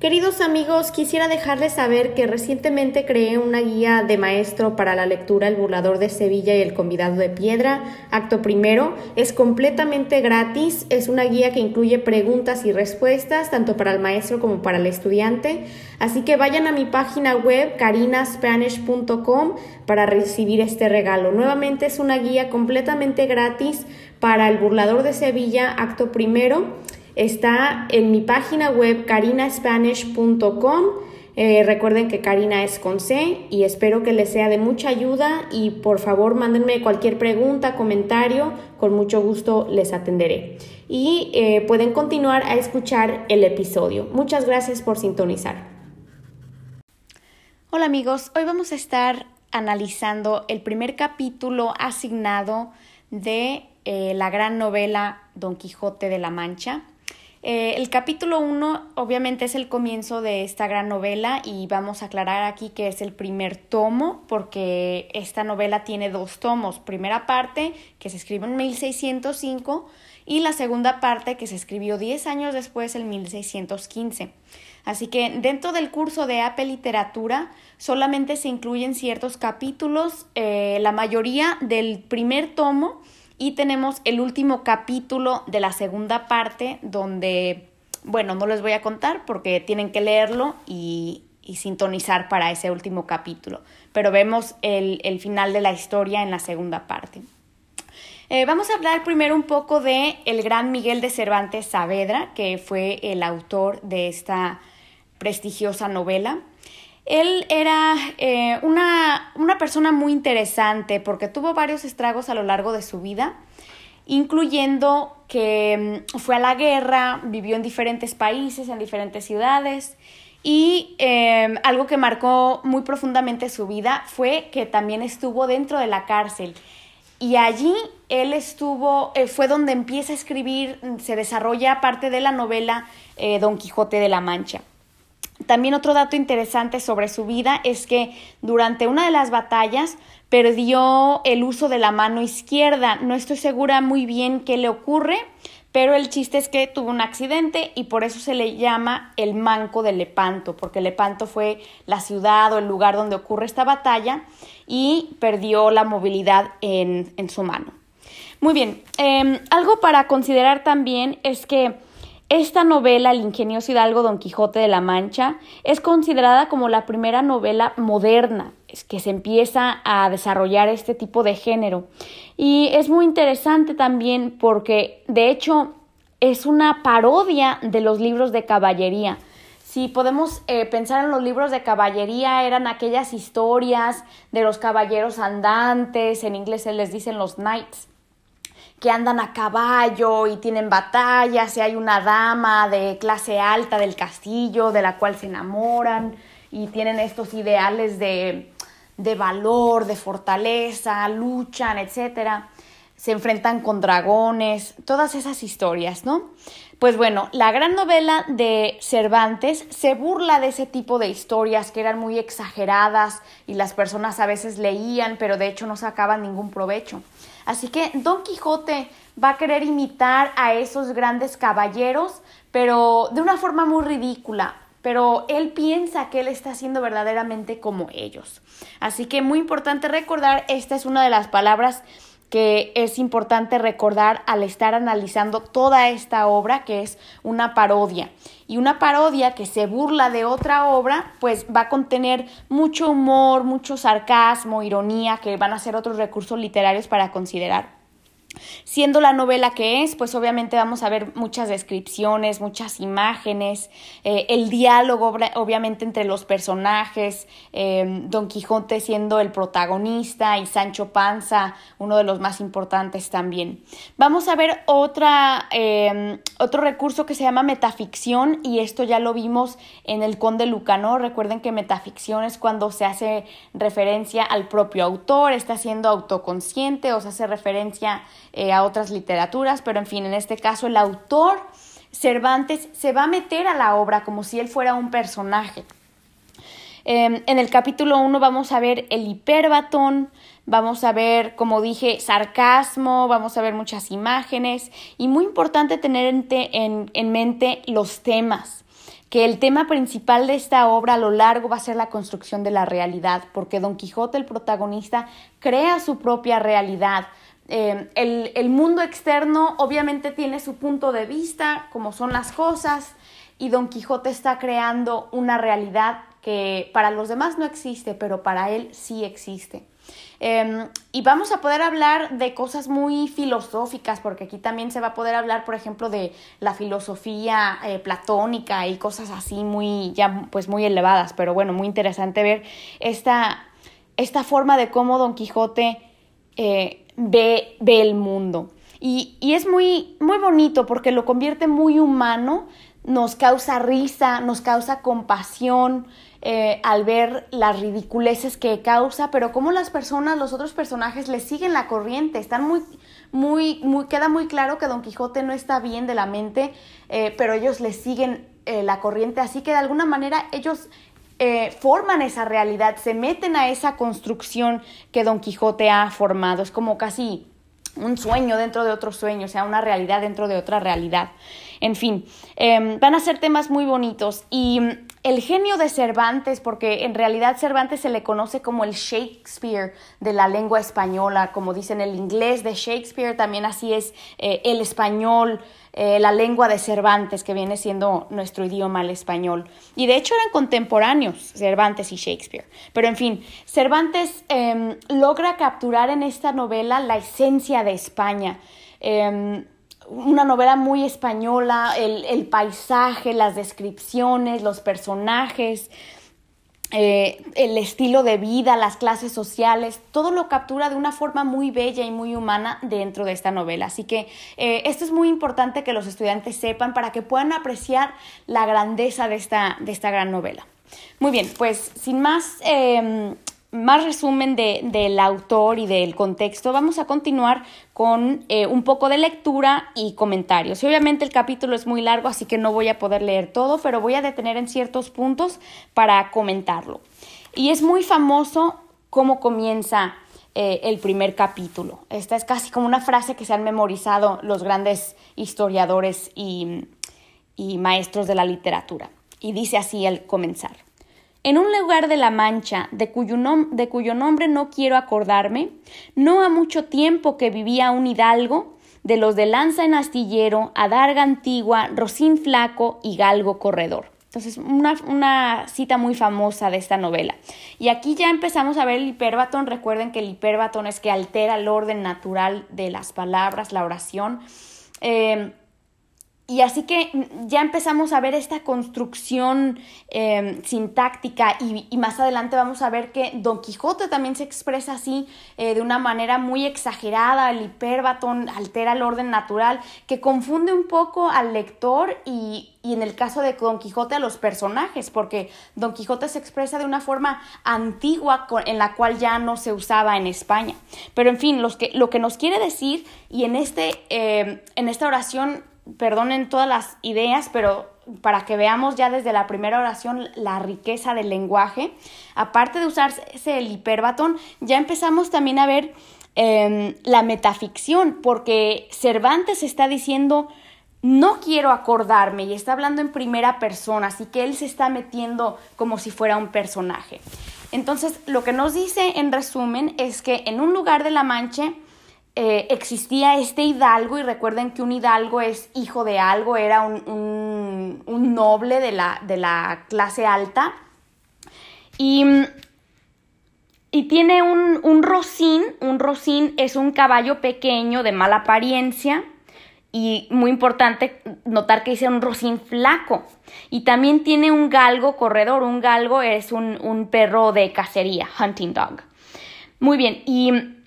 Queridos amigos, quisiera dejarles saber que recientemente creé una guía de maestro para la lectura El burlador de Sevilla y El convidado de piedra, acto primero. Es completamente gratis, es una guía que incluye preguntas y respuestas tanto para el maestro como para el estudiante. Así que vayan a mi página web carinaspanish.com para recibir este regalo. Nuevamente es una guía completamente gratis para El burlador de Sevilla, acto primero. Está en mi página web carinaspanish.com. Eh, recuerden que Karina es con C y espero que les sea de mucha ayuda y por favor mándenme cualquier pregunta, comentario, con mucho gusto les atenderé. Y eh, pueden continuar a escuchar el episodio. Muchas gracias por sintonizar. Hola amigos, hoy vamos a estar analizando el primer capítulo asignado de eh, la gran novela Don Quijote de la Mancha. Eh, el capítulo 1 obviamente es el comienzo de esta gran novela y vamos a aclarar aquí que es el primer tomo porque esta novela tiene dos tomos. Primera parte que se escribió en 1605 y la segunda parte que se escribió 10 años después en 1615. Así que dentro del curso de AP Literatura solamente se incluyen ciertos capítulos, eh, la mayoría del primer tomo y tenemos el último capítulo de la segunda parte donde, bueno, no les voy a contar porque tienen que leerlo y, sintonizar para ese último capítulo. Pero vemos el, final de la historia en la segunda parte. Eh, vamos a hablar primero un poco de el gran Miguel de Cervantes Saavedra, que fue el autor de esta prestigiosa novela. Él era eh, una, una persona muy interesante porque tuvo varios estragos a lo largo de su vida, incluyendo que mm, fue a la guerra, vivió en diferentes países, en diferentes ciudades, y em, algo que marcó muy profundamente su vida fue que también estuvo dentro de la cárcel. Y allí él estuvo, eh, fue donde empieza a escribir, se desarrolla parte de la novela eh, Don Quijote de la Mancha. También otro dato interesante sobre su vida es que durante una de las batallas perdió el uso de la mano izquierda. No estoy segura muy bien qué le ocurre, pero el chiste es que tuvo un accidente y por eso se le llama el manco de Lepanto, porque Lepanto fue la ciudad o el lugar donde ocurre esta batalla y perdió la movilidad en, su mano. Muy bien, em, algo para considerar también es que esta novela, El ingenioso Hidalgo Don Quijote de la Mancha, es considerada como la primera novela moderna que se empieza a desarrollar este tipo de género. Y es muy interesante también porque, de hecho, es una parodia de los libros de caballería. Si podemos eh, pensar en los libros de caballería, eran aquellas historias de los caballeros andantes, en inglés se les dicen los knights, que andan a caballo y tienen batallas y hay una dama de clase alta del castillo de la cual se enamoran y tienen estos ideales de, de valor, de fortaleza, luchan, etc. Se enfrentan con dragones, todas esas historias, ¿no? Pues bueno, la gran novela de Cervantes se burla de ese tipo de historias que eran muy exageradas y las personas a veces leían, pero de hecho no sacaban ningún provecho. Así que Don Quijote va a querer imitar a esos grandes caballeros, pero de una forma muy ridícula. Pero él piensa que él está siendo verdaderamente como ellos. Así que muy importante recordar, esta es una de las palabras que es importante recordar al estar analizando toda esta obra, que es una parodia. Y una parodia que se burla de otra obra, pues va a contener mucho humor, mucho sarcasmo, ironía, que van a ser otros recursos literarios para considerar. Siendo la novela que es, pues obviamente vamos a ver muchas descripciones, muchas imágenes, eh, el diálogo obviamente entre los personajes, eh, Don Quijote siendo el protagonista y Sancho Panza, uno de los más importantes también. Vamos a ver otra, eh, otro recurso que se llama metaficción y esto ya lo vimos en el Conde Lucanor. Recuerden que metaficción es cuando se hace referencia al propio autor, está siendo autoconsciente o se hace referencia eh, a otras literaturas, pero en fin, en este caso el autor Cervantes se va a meter a la obra como si él fuera un personaje. Em, en el capítulo 1 vamos a ver el hiperbatón, vamos a ver, como dije, sarcasmo, vamos a ver muchas imágenes y muy importante tener en, en mente los temas que el tema principal de esta obra a lo largo va a ser la construcción de la realidad, porque Don Quijote, el protagonista, crea su propia realidad. Eh, el, el mundo externo obviamente tiene su punto de vista, como son las cosas, y Don Quijote está creando una realidad que para los demás no existe, pero para él sí existe. Em, y vamos a poder hablar de cosas muy filosóficas, porque aquí también se va a poder hablar, por ejemplo, de la filosofía eh, platónica y cosas así muy, ya pues muy elevadas, pero bueno, muy interesante ver esta, esta forma de cómo Don Quijote eh, ve, ve, el mundo. Y, y es muy, muy bonito porque lo convierte muy humano, nos causa risa, nos causa compasión, eh, al ver las ridiculeces que causa, pero como las personas, los otros personajes le siguen la corriente, están muy, muy, muy, queda muy claro que Don Quijote no está bien de la mente, eh, pero ellos le siguen eh, la corriente, así que de alguna manera ellos forman esa realidad, se meten a esa construcción que Don Quijote ha formado, es como casi un sueño dentro de otro sueño, o sea, una realidad dentro de otra realidad. En fin, em, van a ser temas muy bonitos y el genio de Cervantes, porque en realidad Cervantes se le conoce como el Shakespeare de la lengua española, como dicen el inglés de Shakespeare, también así es eh, el español, eh, la lengua de Cervantes, que viene siendo nuestro idioma, el español. Y de hecho eran contemporáneos Cervantes y Shakespeare. Pero en fin, Cervantes em, logra capturar en esta novela la esencia de España. Una novela muy española, el, paisaje, las descripciones, los personajes, eh, el estilo de vida, las clases sociales, todo lo captura de una forma muy bella y muy humana dentro de esta novela. Así que eh, esto es muy importante que los estudiantes sepan para que puedan apreciar la grandeza de esta, de esta gran novela. Muy bien, pues sin más em, más resumen de, del autor y del contexto, vamos a continuar con eh, un poco de lectura y comentarios. Y obviamente el capítulo es muy largo, así que no voy a poder leer todo, pero voy a detener en ciertos puntos para comentarlo. Y es muy famoso cómo comienza eh, el primer capítulo. Esta es casi como una frase que se han memorizado los grandes historiadores y, y maestros de la literatura. Y dice así al comenzar. En un lugar de la Mancha, de cuyo, nombre no quiero acordarme, no ha mucho tiempo que vivía un hidalgo, de los de Lanza en Astillero, Adarga Antigua, Rocín Flaco y Galgo Corredor. Entonces, una, una, cita muy famosa de esta novela. Y aquí ya empezamos a ver el hiperbatón. Recuerden que el hiperbatón es que altera el orden natural de las palabras, la oración. Eh, y así que ya empezamos a ver esta construcción em, sintáctica y, más adelante vamos a ver que Don Quijote también se expresa así eh, de una manera muy exagerada, el hiperbatón altera el orden natural, que confunde un poco al lector y, y en el caso de Don Quijote a los personajes, porque Don Quijote se expresa de una forma antigua en la cual ya no se usaba en España. Pero en fin, los que, lo que nos quiere decir, y en, este, em, en esta oración perdonen todas las ideas, pero para que veamos ya desde la primera oración la riqueza del lenguaje, aparte de usarse el hiperbatón, ya empezamos también a ver em, la metaficción, porque Cervantes está diciendo no quiero acordarme y está hablando en primera persona, así que él se está metiendo como si fuera un personaje. Entonces, lo que nos dice en resumen es que en un lugar de la Mancha, eh, existía este hidalgo y recuerden que un hidalgo es hijo de algo, era un, noble de la, de la, clase alta y, y tiene un, un rocín, un rocín es un caballo pequeño de mala apariencia y muy importante notar que dice un rocín flaco. Y también tiene un galgo corredor. Un galgo es un, un, perro de cacería, hunting dog. Muy bien, y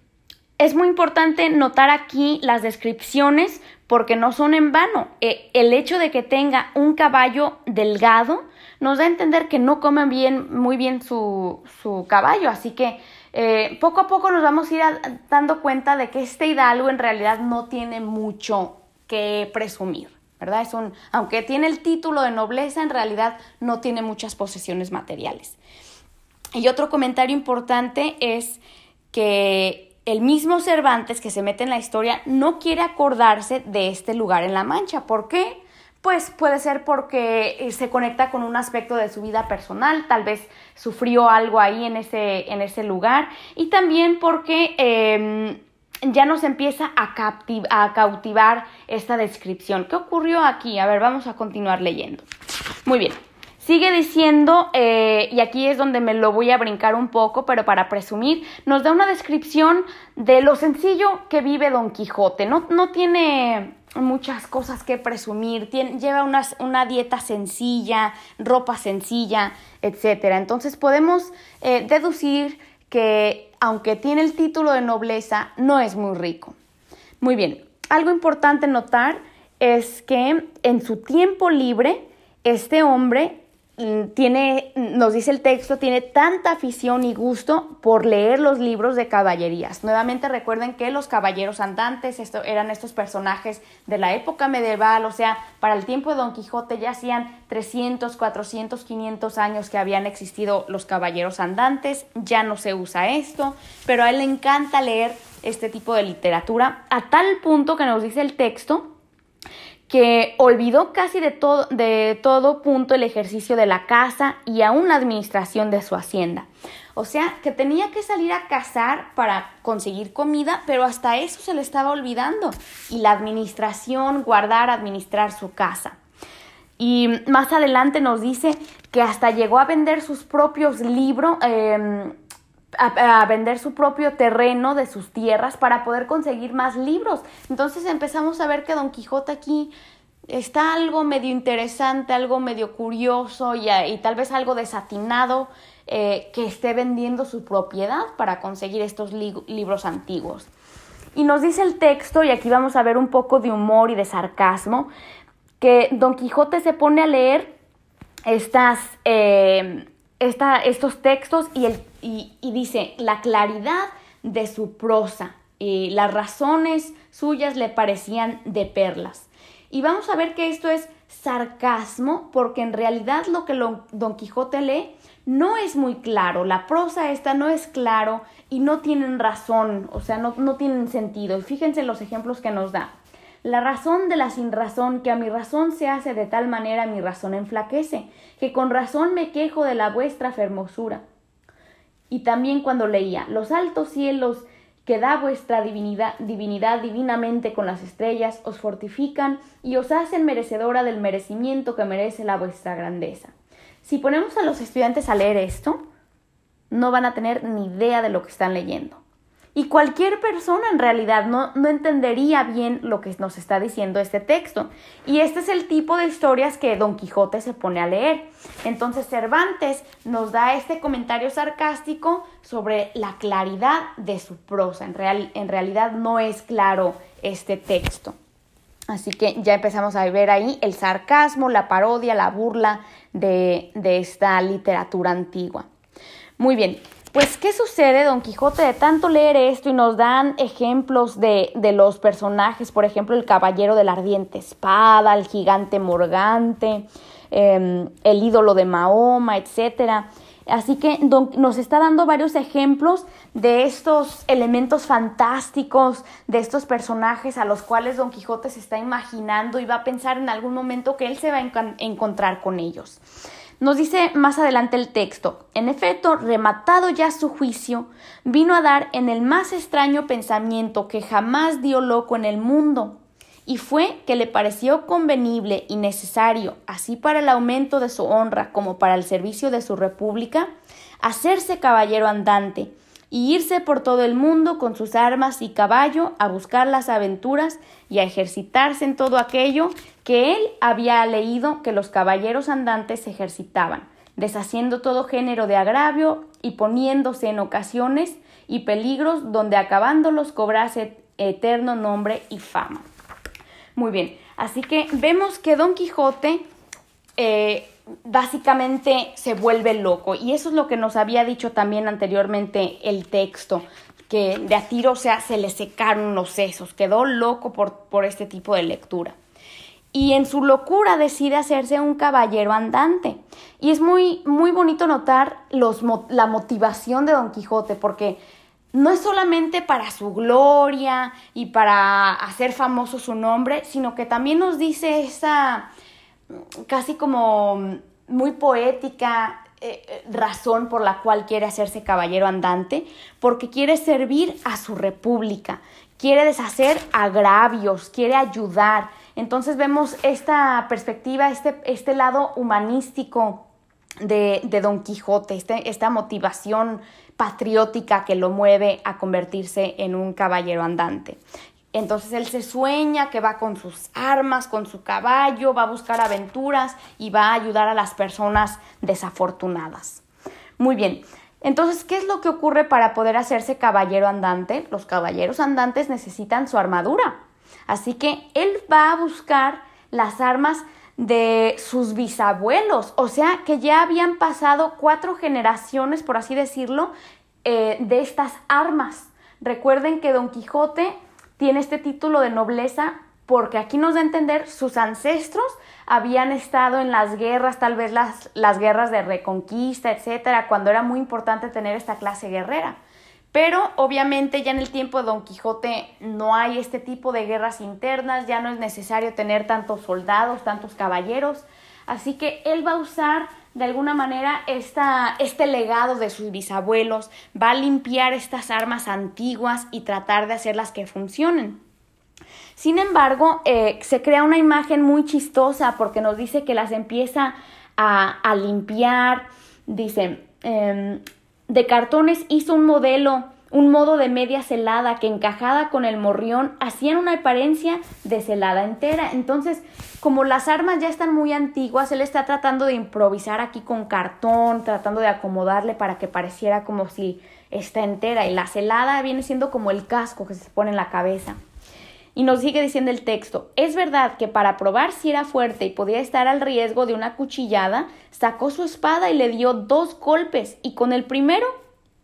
es muy importante notar aquí las descripciones porque no son en vano. Eh, el hecho de que tenga un caballo delgado nos da a entender que no come bien, muy bien su, caballo. Así que eh, poco a poco nos vamos a ir dando cuenta de que este hidalgo en realidad no tiene mucho que presumir. ¿verdad? Es un, aunque tiene el título de nobleza, en realidad no tiene muchas posesiones materiales. Y otro comentario importante es que el mismo Cervantes que se mete en la historia no quiere acordarse de este lugar en La Mancha. ¿Por qué? pues puede ser porque eh, se conecta con un aspecto de su vida personal, tal vez sufrió algo ahí en ese, en ese lugar y también porque em, ya nos empieza a, a cautivar esta descripción. ¿Qué ocurrió aquí? A ver, vamos a continuar leyendo. Muy bien. Sigue diciendo, eh, y aquí es donde me lo voy a brincar un poco, pero para presumir, nos da una descripción de lo sencillo que vive Don Quijote. No, no tiene muchas cosas que presumir, lleva una, dieta sencilla, ropa sencilla, etc. Entonces podemos eh, deducir que aunque tiene el título de nobleza, no es muy rico. Muy bien, algo importante notar es que en su tiempo libre, este hombre tiene, nos dice el texto, tiene tanta afición y gusto por leer los libros de caballerías. Nuevamente recuerden que los caballeros andantes esto, eran estos personajes de la época medieval, o sea, para el tiempo de Don Quijote ya hacían 300, 400, 500 años que habían existido los caballeros andantes, ya no se usa esto, pero a él le encanta leer este tipo de literatura a tal punto que nos dice el texto que olvidó casi de todo, de todo punto el ejercicio de la casa y aún la administración de su hacienda. O sea, que tenía que salir a cazar para conseguir comida, pero hasta eso se le estaba olvidando. Y la administración, guardar, administrar su casa. Y más adelante nos dice que hasta llegó a vender sus propios libros, em, a, vender su propio terreno de sus tierras para poder conseguir más libros. Entonces empezamos a ver que Don Quijote aquí está algo medio interesante, algo medio curioso y, y tal vez algo desatinado eh, que esté vendiendo su propiedad para conseguir estos libros antiguos. Y nos dice el texto, y aquí vamos a ver un poco de humor y de sarcasmo, que Don Quijote se pone a leer estas, eh, estos textos y, el, y, dice la claridad de su prosa y las razones suyas le parecían de perlas. Y vamos a ver que esto es sarcasmo porque en realidad lo que Don Quijote lee no es muy claro, la prosa esta no es claro y no tienen razón, o sea, no, no tienen sentido. Y fíjense los ejemplos que nos da. La razón de la sin razón, que a mi razón se hace de tal manera mi razón enflaquece, que con razón me quejo de la vuestra fermosura. Y también cuando leía, los altos cielos que da vuestra divinidad, divinidad divinamente con las estrellas, os fortifican y os hacen merecedora del merecimiento que merece la vuestra grandeza. Si ponemos a los estudiantes a leer esto, no van a tener ni idea de lo que están leyendo. Y cualquier persona en realidad no, no, entendería bien lo que nos está diciendo este texto. Y este es el tipo de historias que Don Quijote se pone a leer. Entonces Cervantes nos da este comentario sarcástico sobre la claridad de su prosa. En, real, en realidad no es claro este texto. Así que ya empezamos a ver ahí el sarcasmo, la parodia, la burla de, de esta literatura antigua. Muy bien, pues, ¿qué sucede, Don Quijote, de tanto leer esto y nos dan ejemplos de, de los personajes, por ejemplo, el caballero de la ardiente espada, el gigante morgante, em, el ídolo de Mahoma, etcétera? Así que nos está dando varios ejemplos de estos elementos fantásticos, de estos personajes a los cuales Don Quijote se está imaginando y va a pensar en algún momento que él se va a encontrar con ellos. Nos dice más adelante el texto, en efecto, rematado ya su juicio, vino a dar en el más extraño pensamiento que jamás dio loco en el mundo, y fue que le pareció convenible y necesario, así para el aumento de su honra como para el servicio de su república, hacerse caballero andante, y irse por todo el mundo con sus armas y caballo a buscar las aventuras y a ejercitarse en todo aquello que él había leído que los caballeros andantes se ejercitaban, deshaciendo todo género de agravio y poniéndose en ocasiones y peligros donde acabándolos cobrase eterno nombre y fama. Muy bien, así que vemos que Don Quijote eh, básicamente se vuelve loco. Y eso es lo que nos había dicho también anteriormente el texto, que de a tiro, o sea, se le secaron los sesos, quedó loco por, por este tipo de lectura. Y en su locura decide hacerse un caballero andante. Y es muy, muy bonito notar los, la motivación de Don Quijote, porque no es solamente para su gloria y para hacer famoso su nombre, sino que también nos dice esa casi como muy poética eh, razón por la cual quiere hacerse caballero andante, porque quiere servir a su república, quiere deshacer agravios, quiere ayudar. Entonces vemos esta perspectiva, este, este lado humanístico de, Don Quijote, este, esta motivación patriótica que lo mueve a convertirse en un caballero andante. Entonces él se sueña que va con sus armas, con su caballo, va a buscar aventuras y va a ayudar a las personas desafortunadas. Muy bien, entonces, ¿qué es lo que ocurre para poder hacerse caballero andante? Los caballeros andantes necesitan su armadura. Así que él va a buscar las armas de sus bisabuelos, o sea que ya habían pasado cuatro generaciones, por así decirlo, eh, de estas armas. Recuerden que Don Quijote tiene este título de nobleza porque aquí nos da a entender sus ancestros habían estado en las guerras, tal vez las, las guerras de reconquista, etcétera, cuando era muy importante tener esta clase guerrera. Pero obviamente ya en el tiempo de Don Quijote no hay este tipo de guerras internas, ya no es necesario tener tantos soldados, tantos caballeros, así que él va a usar de alguna manera esta, este legado de sus bisabuelos, va a limpiar estas armas antiguas y tratar de hacerlas que funcionen. Sin embargo, eh, se crea una imagen muy chistosa porque nos dice que las empieza a, limpiar, dice, em, de cartones hizo un modelo, un modo de media celada que encajada con el morrión hacían una apariencia de celada entera. Entonces, como las armas ya están muy antiguas, él está tratando de improvisar aquí con cartón, tratando de acomodarle para que pareciera como si está entera. Y la celada viene siendo como el casco que se pone en la cabeza. Y nos sigue diciendo el texto, es verdad que para probar si era fuerte y podía estar al riesgo de una cuchillada, sacó su espada y le dio dos golpes y con el primero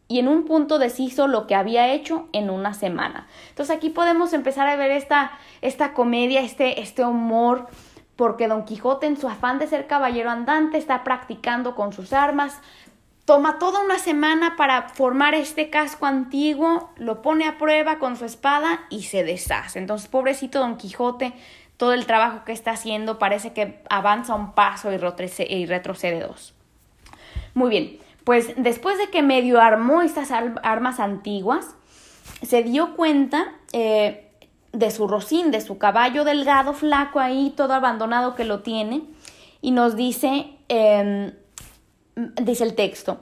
y en un punto deshizo lo que había hecho en una semana. Entonces aquí podemos empezar a ver esta, esta comedia, este, este humor, porque Don Quijote en su afán de ser caballero andante está practicando con sus armas, toma toda una semana para formar este casco antiguo, lo pone a prueba con su espada y se deshace. Entonces, pobrecito Don Quijote, todo el trabajo que está haciendo parece que avanza un paso y retrocede dos. Muy bien, pues después de que medio armó estas armas antiguas, se dio cuenta eh, de su rocín, de su caballo delgado, flaco ahí, todo abandonado que lo tiene, y nos dice, em, dice el texto,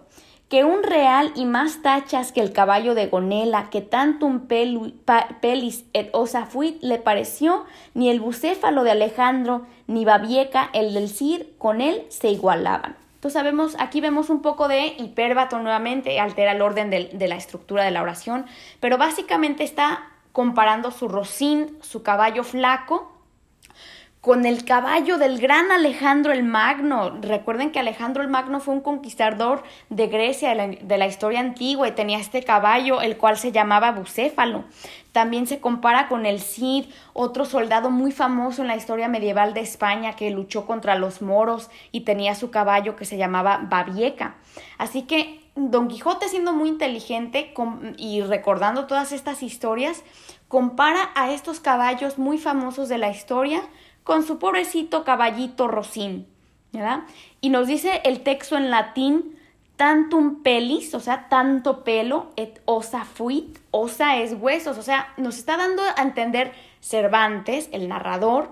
que un real y más tachas que el caballo de Gonela, que tanto un pelis et osa fuit le pareció, ni el bucéfalo de Alejandro, ni Babieca, el del Cid, con él se igualaban. Entonces sabemos, aquí vemos un poco de hipérbato nuevamente, altera el orden de, de la estructura de la oración, pero básicamente está comparando su rocín, su caballo flaco, con el caballo del gran Alejandro el Magno. Recuerden que Alejandro el Magno fue un conquistador de Grecia de la, historia antigua y tenía este caballo, el cual se llamaba Bucéfalo. También se compara con el Cid, otro soldado muy famoso en la historia medieval de España que luchó contra los moros y tenía su caballo que se llamaba Babieca. Así que Don Quijote, siendo muy inteligente y recordando todas estas historias, compara a estos caballos muy famosos de la historia con su pobrecito caballito Rosín, ¿verdad? Y nos dice el texto en latín, tantum pelis, o sea, tanto pelo, et osa fuit, osa es huesos, o sea, nos está dando a entender Cervantes, el narrador,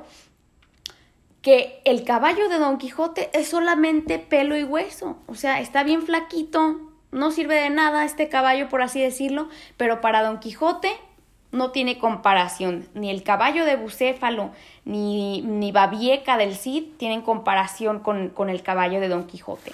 que el caballo de Don Quijote es solamente pelo y hueso, o sea, está bien flaquito, no sirve de nada este caballo, por así decirlo, pero para Don Quijote no tiene comparación. Ni el caballo de Bucéfalo ni, ni Babieca del Cid tienen comparación con, con, el caballo de Don Quijote.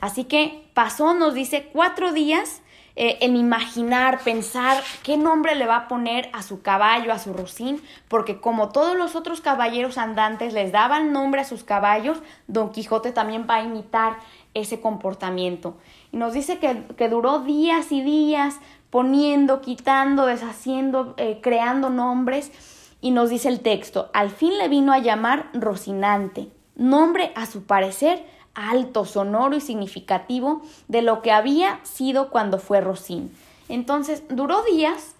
Así que pasó, nos dice, cuatro días eh, en imaginar, pensar qué nombre le va a poner a su caballo, a su rocín, porque como todos los otros caballeros andantes les daban nombre a sus caballos, Don Quijote también va a imitar ese comportamiento. Y nos dice que, que duró días y días poniendo, quitando, deshaciendo, eh, creando nombres. Y nos dice el texto, al fin le vino a llamar Rocinante, nombre a su parecer alto, sonoro y significativo de lo que había sido cuando fue Rocín. Entonces duró días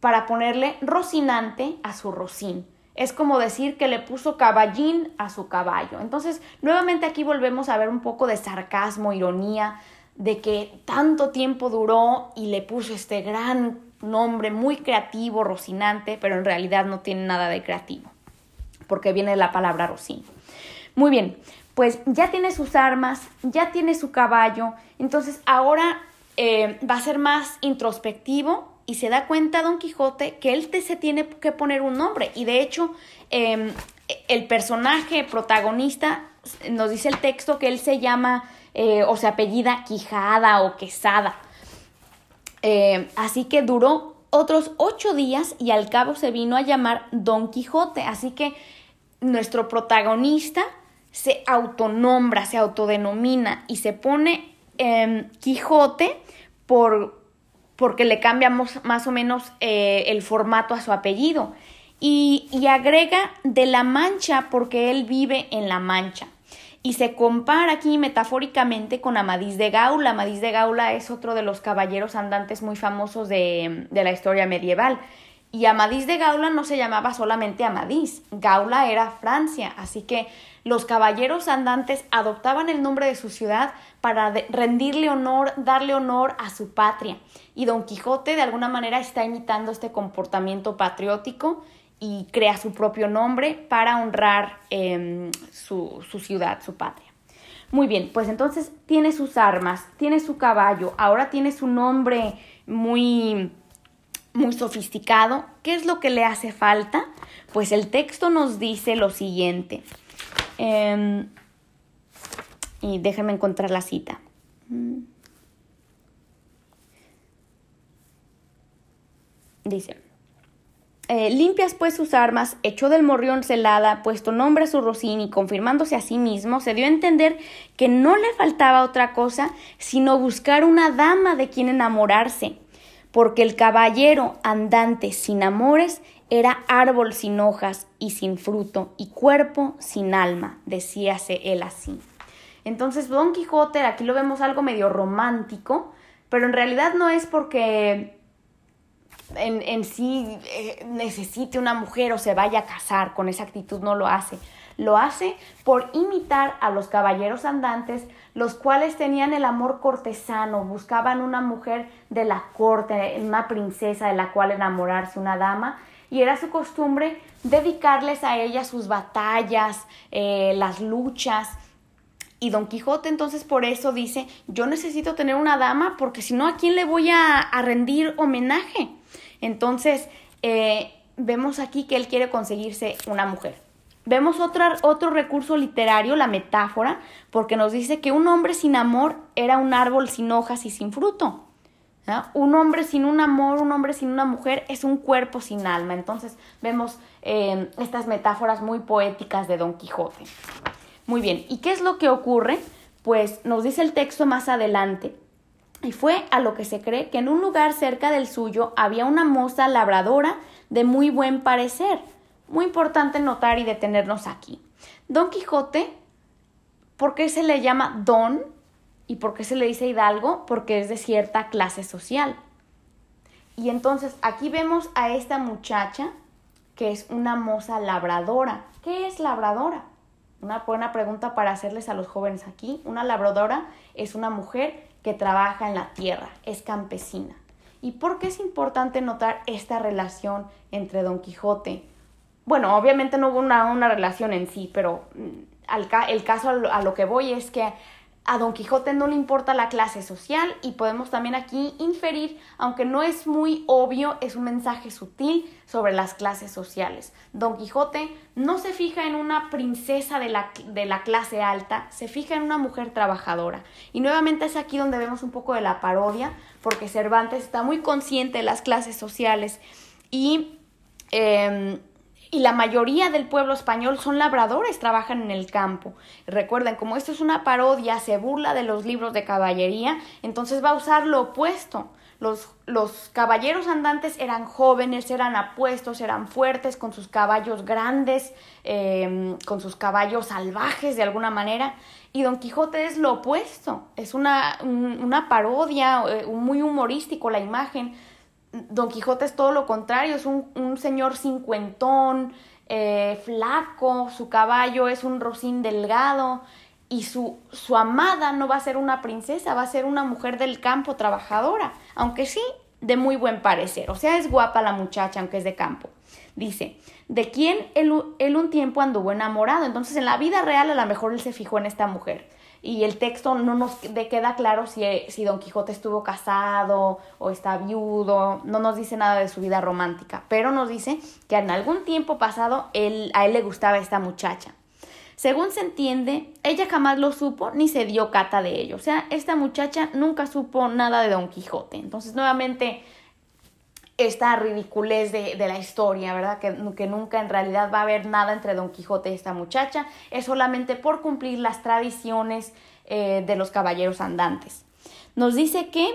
para ponerle Rocinante a su Rocín. es como decir que le puso caballín a su caballo. Entonces, nuevamente aquí volvemos a ver un poco de sarcasmo, ironía, de que tanto tiempo duró y le puso este gran nombre muy creativo, Rocinante, pero en realidad no tiene nada de creativo, porque viene la palabra Rocín. Muy bien, pues ya tiene sus armas, ya tiene su caballo, entonces ahora eh, va a ser más introspectivo y se da cuenta Don Quijote que él se tiene que poner un nombre. Y de hecho, em, el personaje protagonista nos dice el texto que él se llama eh, o se apellida Quijada o Quesada. Eh, así que duró otros ocho días y al cabo se vino a llamar Don Quijote. Así que nuestro protagonista se autonombra, se autodenomina y se pone em, Quijote por porque le cambiamos más o menos eh, el formato a su apellido. Y, y agrega de la Mancha porque él vive en la Mancha. Y se compara aquí metafóricamente con Amadís de Gaula. Amadís de Gaula es otro de los caballeros andantes muy famosos de, de la historia medieval. Y Amadís de Gaula no se llamaba solamente Amadís, Gaula era Francia, así que los caballeros andantes adoptaban el nombre de su ciudad para rendirle honor, darle honor a su patria. Y Don Quijote de alguna manera está imitando este comportamiento patriótico y crea su propio nombre para honrar em, su, su ciudad, su patria. Muy bien, pues entonces tiene sus armas, tiene su caballo, ahora tiene su nombre muy muy sofisticado. ¿Qué es lo que le hace falta? Pues el texto nos dice lo siguiente. Em, y déjenme encontrar la cita. Dice, eh, limpias pues sus armas, echó del morrión celada, puesto nombre a su Rocín y confirmándose a sí mismo, se dio a entender que no le faltaba otra cosa sino buscar una dama de quien enamorarse porque el caballero andante sin amores era árbol sin hojas y sin fruto, y cuerpo sin alma, decíase él así. Entonces Don Quijote, aquí lo vemos algo medio romántico, pero en realidad no es porque en, en sí eh, necesite una mujer o se vaya a casar, con esa actitud no lo hace. Lo hace por imitar a los caballeros andantes, los cuales tenían el amor cortesano, buscaban una mujer de la corte, una princesa de la cual enamorarse, una dama, y era su costumbre dedicarles a ella sus batallas, eh, las luchas. Y Don Quijote entonces por eso dice, yo necesito tener una dama porque si no, ¿a quién le voy a, rendir homenaje? Entonces, eh, vemos aquí que él quiere conseguirse una mujer. Vemos otro recurso literario, la metáfora, porque nos dice que un hombre sin amor era un árbol sin hojas y sin fruto. Un hombre sin un amor, un hombre sin una mujer es un cuerpo sin alma. Entonces vemos eh, estas metáforas muy poéticas de Don Quijote. Muy bien, ¿y qué es lo que ocurre? Pues nos dice el texto más adelante. Y fue a lo que se cree que en un lugar cerca del suyo había una moza labradora de muy buen parecer muy importante notar y detenernos aquí. Don Quijote, ¿por qué se le llama don y por qué se le dice hidalgo? Porque es de cierta clase social. Y entonces aquí vemos a esta muchacha que es una moza labradora. ¿Qué es labradora? Una buena pregunta para hacerles a los jóvenes aquí. Una labradora es una mujer que trabaja en la tierra, es campesina. ¿Y por qué es importante notar esta relación entre Don Quijote bueno, obviamente no hubo una, relación en sí, pero mm, el caso a lo, que voy es que a Don Quijote no le importa la clase social y podemos también aquí inferir, aunque no es muy obvio, es un mensaje sutil sobre las clases sociales. Don Quijote no se fija en una princesa de la, de la clase alta, se fija en una mujer trabajadora. Y nuevamente es aquí donde vemos un poco de la parodia, porque Cervantes está muy consciente de las clases sociales y... Em, y la mayoría del pueblo español son labradores, trabajan en el campo. Recuerden, como esto es una parodia, se burla de los libros de caballería, entonces va a usar lo opuesto. Los, los, caballeros andantes eran jóvenes, eran apuestos, eran fuertes, con sus caballos grandes, em, con sus caballos salvajes de alguna manera. Y Don Quijote es lo opuesto, es una, una parodia, eh, muy humorístico la imagen Don Quijote es todo lo contrario, es un, señor cincuentón, eh, flaco, su caballo es un rocín delgado y su, su amada no va a ser una princesa, va a ser una mujer del campo trabajadora, aunque sí de muy buen parecer, o sea, es guapa la muchacha, aunque es de campo. Dice, de quién él, él, un tiempo anduvo enamorado. Entonces, en la vida real, a lo mejor él se fijó en esta mujer. Y el texto no nos queda claro si, si Don Quijote estuvo casado o está viudo, no nos dice nada de su vida romántica, pero nos dice que en algún tiempo pasado él, a él le gustaba esta muchacha. Según se entiende, ella jamás lo supo ni se dio cata de ello. O sea, esta muchacha nunca supo nada de Don Quijote. Entonces, nuevamente, esta ridiculez de, la historia, ¿verdad? Que, que, nunca en realidad va a haber nada entre Don Quijote y esta muchacha. Es solamente por cumplir las tradiciones eh, de los caballeros andantes. Nos dice que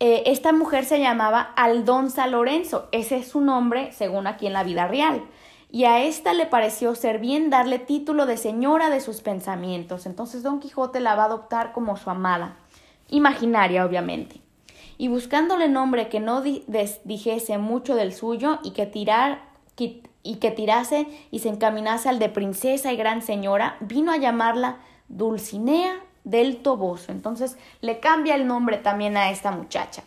eh, esta mujer se llamaba Aldonza Lorenzo. Ese es su nombre según aquí en la vida real y a ésta le pareció ser bien darle título de señora de sus pensamientos. Entonces Don Quijote la va a adoptar como su amada, imaginaria obviamente. Y buscándole nombre que no dijese mucho del suyo y que tirar y que tirase y se encaminase al de princesa y gran señora, vino a llamarla Dulcinea del Toboso. Entonces le cambia el nombre también a esta muchacha,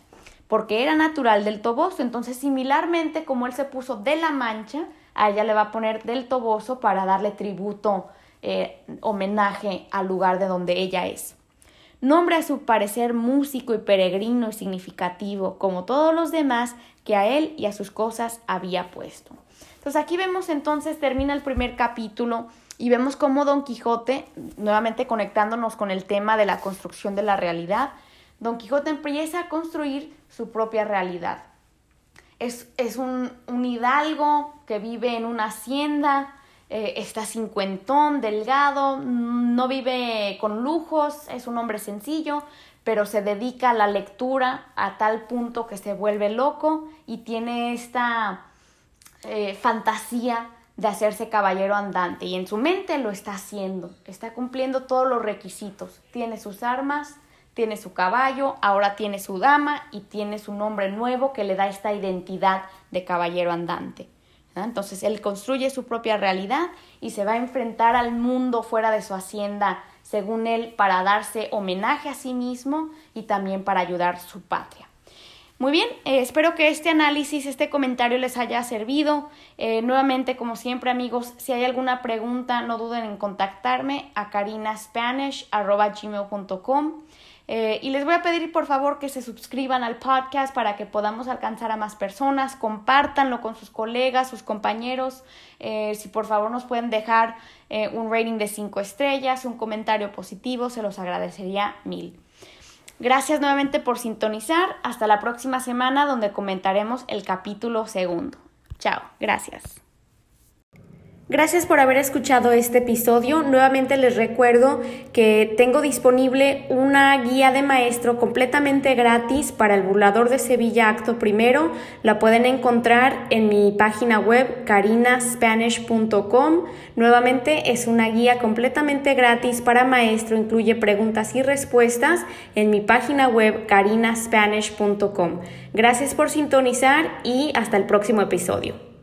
porque era natural del Toboso. Entonces, similarmente como él se puso de la Mancha, a ella le va a poner del Toboso para darle tributo, eh, homenaje al lugar de donde ella es. Nombre a su parecer músico y peregrino y significativo, como todos los demás que a él y a sus cosas había puesto. Entonces aquí vemos entonces, termina el primer capítulo y vemos cómo Don Quijote, nuevamente conectándonos con el tema de la construcción de la realidad, Don Quijote empieza a construir su propia realidad es, un, hidalgo que vive en una hacienda, eh, está cincuentón, delgado, no vive con lujos, es un hombre sencillo, pero se dedica a la lectura a tal punto que se vuelve loco y tiene esta eh, fantasía de hacerse caballero andante y en su mente lo está haciendo, está cumpliendo todos los requisitos, tiene sus armas, tiene su caballo, ahora tiene su dama y tiene su nombre nuevo que le da esta identidad de caballero andante. Entonces él construye su propia realidad y se va a enfrentar al mundo fuera de su hacienda, según él, para darse homenaje a sí mismo y también para ayudar su patria. Muy bien, eh, espero que este análisis, este comentario les haya servido. Eh, nuevamente, como siempre amigos, si hay alguna pregunta, no duden en contactarme a carinaspanish.gmail.com. Eh, y les voy a pedir por favor que se suscriban al podcast para que podamos alcanzar a más personas, compártanlo con sus colegas, sus compañeros, eh, si por favor nos pueden dejar eh, un rating de 5 estrellas, un comentario positivo, se los agradecería mil. Gracias nuevamente por sintonizar, hasta la próxima semana donde comentaremos el capítulo segundo. Chao, gracias. Gracias por haber escuchado este episodio. Nuevamente les recuerdo que tengo disponible una guía de maestro completamente gratis para el burlador de Sevilla Acto Primero. La pueden encontrar en mi página web carinaspanish.com. Nuevamente es una guía completamente gratis para maestro, incluye preguntas y respuestas en mi página web carinaspanish.com. Gracias por sintonizar y hasta el próximo episodio.